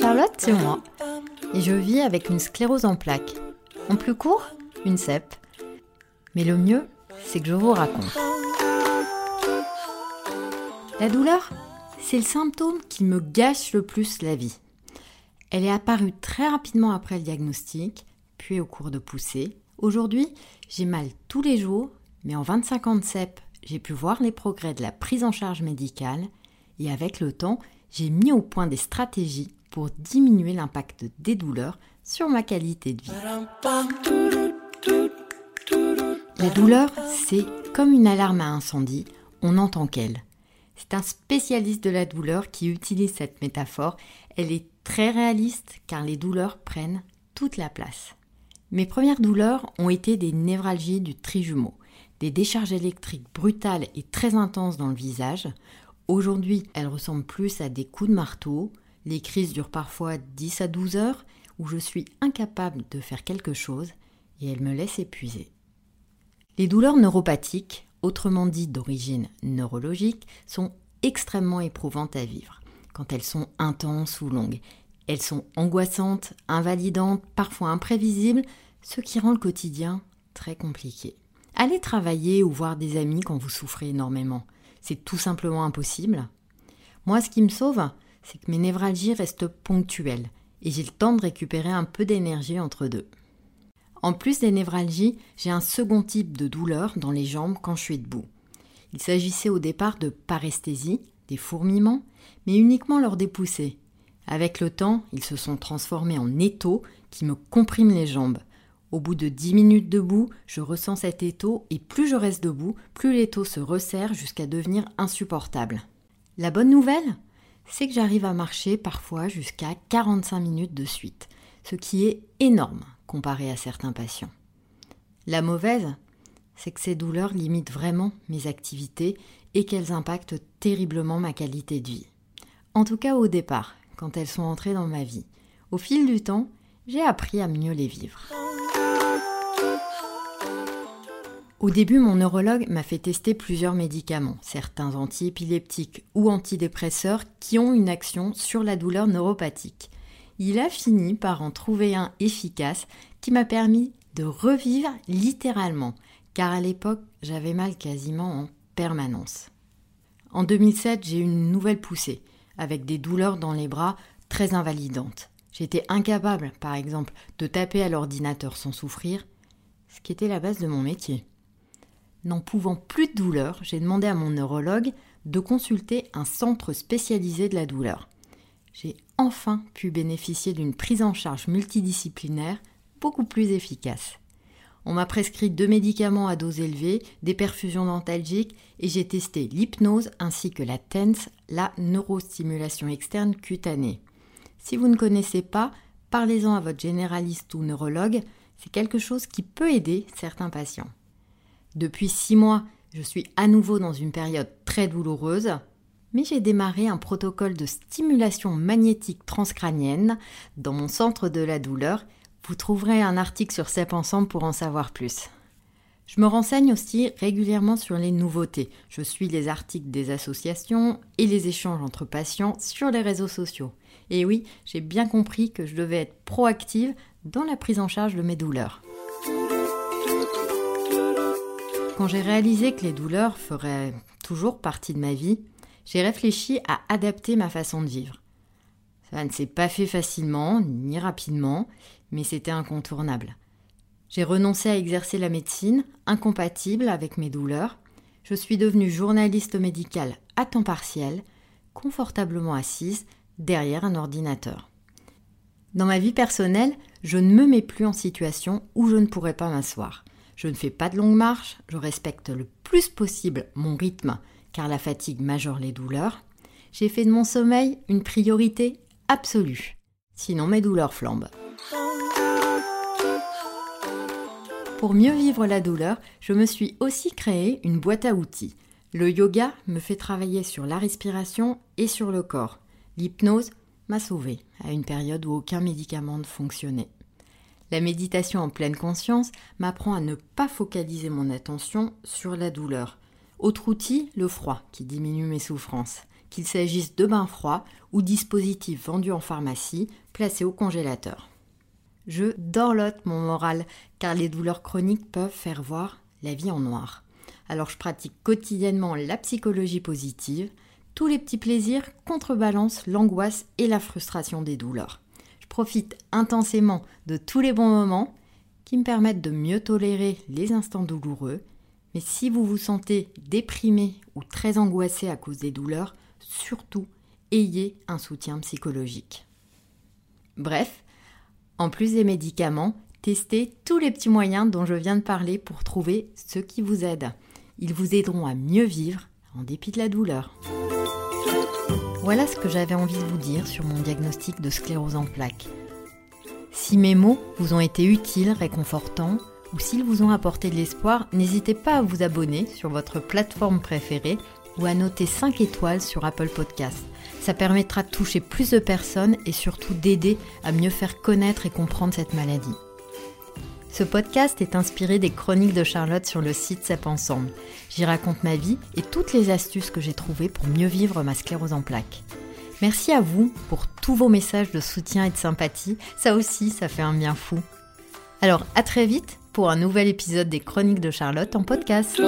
Charlotte, c'est moi. Et je vis avec une sclérose en plaques. En plus court, une CEP. Mais le mieux, c'est que je vous raconte. La douleur, c'est le symptôme qui me gâche le plus la vie. Elle est apparue très rapidement après le diagnostic, puis au cours de poussée. Aujourd'hui, j'ai mal tous les jours, mais en 25 ans de CEP, j'ai pu voir les progrès de la prise en charge médicale et avec le temps, j'ai mis au point des stratégies pour diminuer l'impact des douleurs sur ma qualité de vie. La douleur, c'est comme une alarme à incendie, on n'entend qu'elle. C'est un spécialiste de la douleur qui utilise cette métaphore. Elle est très réaliste car les douleurs prennent toute la place. Mes premières douleurs ont été des névralgies du trijumeau, des décharges électriques brutales et très intenses dans le visage. Aujourd'hui, elles ressemblent plus à des coups de marteau. Les crises durent parfois 10 à 12 heures où je suis incapable de faire quelque chose et elles me laissent épuiser. Les douleurs neuropathiques, autrement dites d'origine neurologique, sont extrêmement éprouvantes à vivre quand elles sont intenses ou longues. Elles sont angoissantes, invalidantes, parfois imprévisibles, ce qui rend le quotidien très compliqué. Allez travailler ou voir des amis quand vous souffrez énormément. C'est tout simplement impossible. Moi, ce qui me sauve, c'est que mes névralgies restent ponctuelles et j'ai le temps de récupérer un peu d'énergie entre deux. En plus des névralgies, j'ai un second type de douleur dans les jambes quand je suis debout. Il s'agissait au départ de paresthésie, des fourmillements, mais uniquement lors des poussées. Avec le temps, ils se sont transformés en étaux qui me compriment les jambes. Au bout de dix minutes debout, je ressens cet étau et plus je reste debout, plus l'étau se resserre jusqu'à devenir insupportable. La bonne nouvelle, c'est que j'arrive à marcher parfois jusqu'à 45 minutes de suite, ce qui est énorme comparé à certains patients. La mauvaise, c'est que ces douleurs limitent vraiment mes activités et qu'elles impactent terriblement ma qualité de vie. En tout cas au départ, quand elles sont entrées dans ma vie. Au fil du temps, j'ai appris à mieux les vivre. Au début, mon neurologue m'a fait tester plusieurs médicaments, certains antiépileptiques ou antidépresseurs qui ont une action sur la douleur neuropathique. Il a fini par en trouver un efficace qui m'a permis de revivre littéralement, car à l'époque, j'avais mal quasiment en permanence. En 2007, j'ai eu une nouvelle poussée, avec des douleurs dans les bras très invalidantes. J'étais incapable, par exemple, de taper à l'ordinateur sans souffrir, ce qui était la base de mon métier. N'en pouvant plus de douleur, j'ai demandé à mon neurologue de consulter un centre spécialisé de la douleur. J'ai enfin pu bénéficier d'une prise en charge multidisciplinaire beaucoup plus efficace. On m'a prescrit deux médicaments à dose élevée, des perfusions dentalgiques et j'ai testé l'hypnose ainsi que la TENS, la neurostimulation externe cutanée. Si vous ne connaissez pas, parlez-en à votre généraliste ou neurologue, c'est quelque chose qui peut aider certains patients. Depuis six mois, je suis à nouveau dans une période très douloureuse, mais j'ai démarré un protocole de stimulation magnétique transcrânienne dans mon centre de la douleur. Vous trouverez un article sur CEP Ensemble pour en savoir plus. Je me renseigne aussi régulièrement sur les nouveautés. Je suis les articles des associations et les échanges entre patients sur les réseaux sociaux. Et oui, j'ai bien compris que je devais être proactive dans la prise en charge de mes douleurs. Quand j'ai réalisé que les douleurs feraient toujours partie de ma vie, j'ai réfléchi à adapter ma façon de vivre. Ça ne s'est pas fait facilement ni rapidement, mais c'était incontournable. J'ai renoncé à exercer la médecine, incompatible avec mes douleurs. Je suis devenue journaliste médicale à temps partiel, confortablement assise derrière un ordinateur. Dans ma vie personnelle, je ne me mets plus en situation où je ne pourrais pas m'asseoir. Je ne fais pas de longues marches, je respecte le plus possible mon rythme car la fatigue majore les douleurs. J'ai fait de mon sommeil une priorité absolue. Sinon mes douleurs flambent. Pour mieux vivre la douleur, je me suis aussi créé une boîte à outils. Le yoga me fait travailler sur la respiration et sur le corps. L'hypnose m'a sauvé à une période où aucun médicament ne fonctionnait. La méditation en pleine conscience m'apprend à ne pas focaliser mon attention sur la douleur. Autre outil, le froid, qui diminue mes souffrances. qu'il s'agisse de bains froids ou dispositifs vendus en pharmacie placés au congélateur. Je dorlote mon moral car les douleurs chroniques peuvent faire voir la vie en noir. Alors je pratique quotidiennement la psychologie positive. Tous les petits plaisirs contrebalancent l'angoisse et la frustration des douleurs. Profite intensément de tous les bons moments qui me permettent de mieux tolérer les instants douloureux. Mais si vous vous sentez déprimé ou très angoissé à cause des douleurs, surtout ayez un soutien psychologique. Bref, en plus des médicaments, testez tous les petits moyens dont je viens de parler pour trouver ce qui vous aide. Ils vous aideront à mieux vivre en dépit de la douleur. Voilà ce que j'avais envie de vous dire sur mon diagnostic de sclérose en plaques. Si mes mots vous ont été utiles, réconfortants, ou s'ils vous ont apporté de l'espoir, n'hésitez pas à vous abonner sur votre plateforme préférée ou à noter 5 étoiles sur Apple Podcasts. Ça permettra de toucher plus de personnes et surtout d'aider à mieux faire connaître et comprendre cette maladie. Ce podcast est inspiré des chroniques de Charlotte sur le site CEP Ensemble. J'y raconte ma vie et toutes les astuces que j'ai trouvées pour mieux vivre ma sclérose en plaques. Merci à vous pour tous vos messages de soutien et de sympathie. Ça aussi, ça fait un bien fou. Alors, à très vite pour un nouvel épisode des Chroniques de Charlotte en podcast.